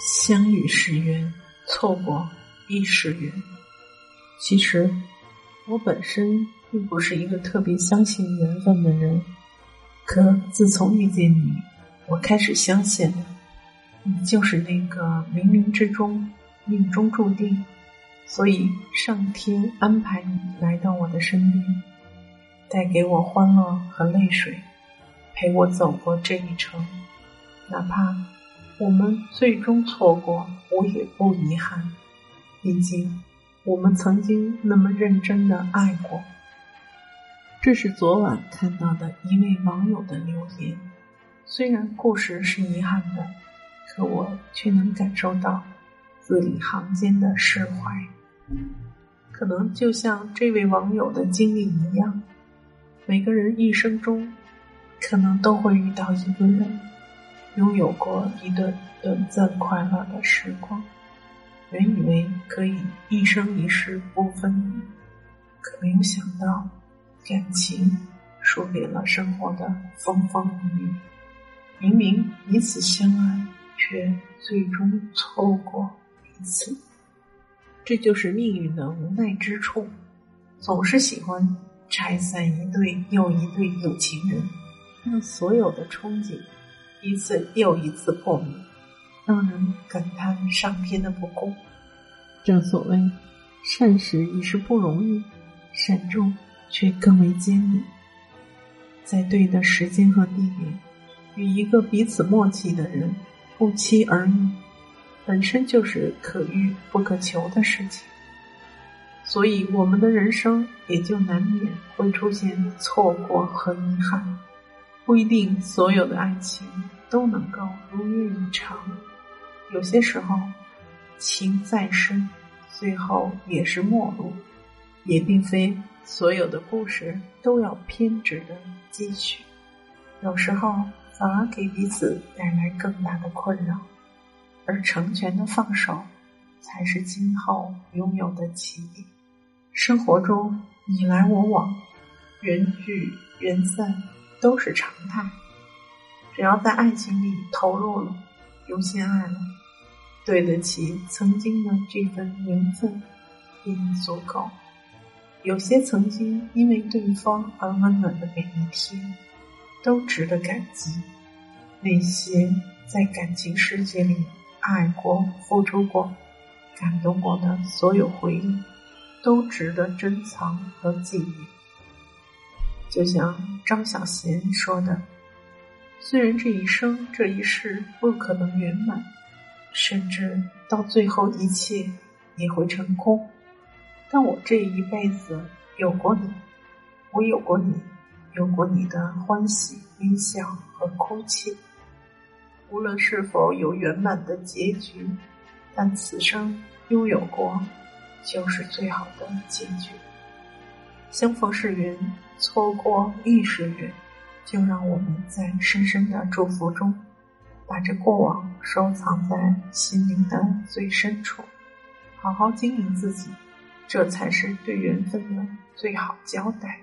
相遇是缘，错过亦是缘。其实，我本身并不是一个特别相信缘分的人，可自从遇见你，我开始相信，你就是那个冥冥之中、命中注定，所以上天安排你来到我的身边，带给我欢乐和泪水，陪我走过这一程，哪怕。我们最终错过，我也不遗憾。毕竟，我们曾经那么认真的爱过。这是昨晚看到的一位网友的留言。虽然故事是遗憾的，可我却能感受到字里行间的释怀。可能就像这位网友的经历一样，每个人一生中，可能都会遇到一个人。拥有过一段短暂快乐的时光，原以为可以一生一世不分离，可没有想到，感情输给了生活的风风雨雨。明明彼此相爱，却最终错过彼此。这就是命运的无奈之处，总是喜欢拆散一对又一对有情人，让所有的憧憬。一次又一次破灭，让人感叹上天的不公。正所谓，善始已是不容易，善终却更为艰难。在对的时间和地点，与一个彼此默契的人不期而遇，本身就是可遇不可求的事情。所以，我们的人生也就难免会出现错过和遗憾。不一定所有的爱情都能够如愿以偿，有些时候情再深，最后也是陌路。也并非所有的故事都要偏执的继续，有时候反而给彼此带来更大的困扰。而成全的放手，才是今后拥有的起点。生活中你来我往，缘聚缘散。都是常态，只要在爱情里投入了，用心爱了，对得起曾经的这份缘分，便足够。有些曾经因为对方而温暖的每一天，都值得感激。那些在感情世界里爱过、付出过、感动过的所有回忆，都值得珍藏和纪念。就像张小娴说的：“虽然这一生这一世不可能圆满，甚至到最后一切也会成空，但我这一辈子有过你，我有过你，有过你的欢喜、微笑和哭泣。无论是否有圆满的结局，但此生拥有过，就是最好的结局。相逢是缘。”错过亦是缘，就让我们在深深的祝福中，把这过往收藏在心灵的最深处，好好经营自己，这才是对缘分的最好交代。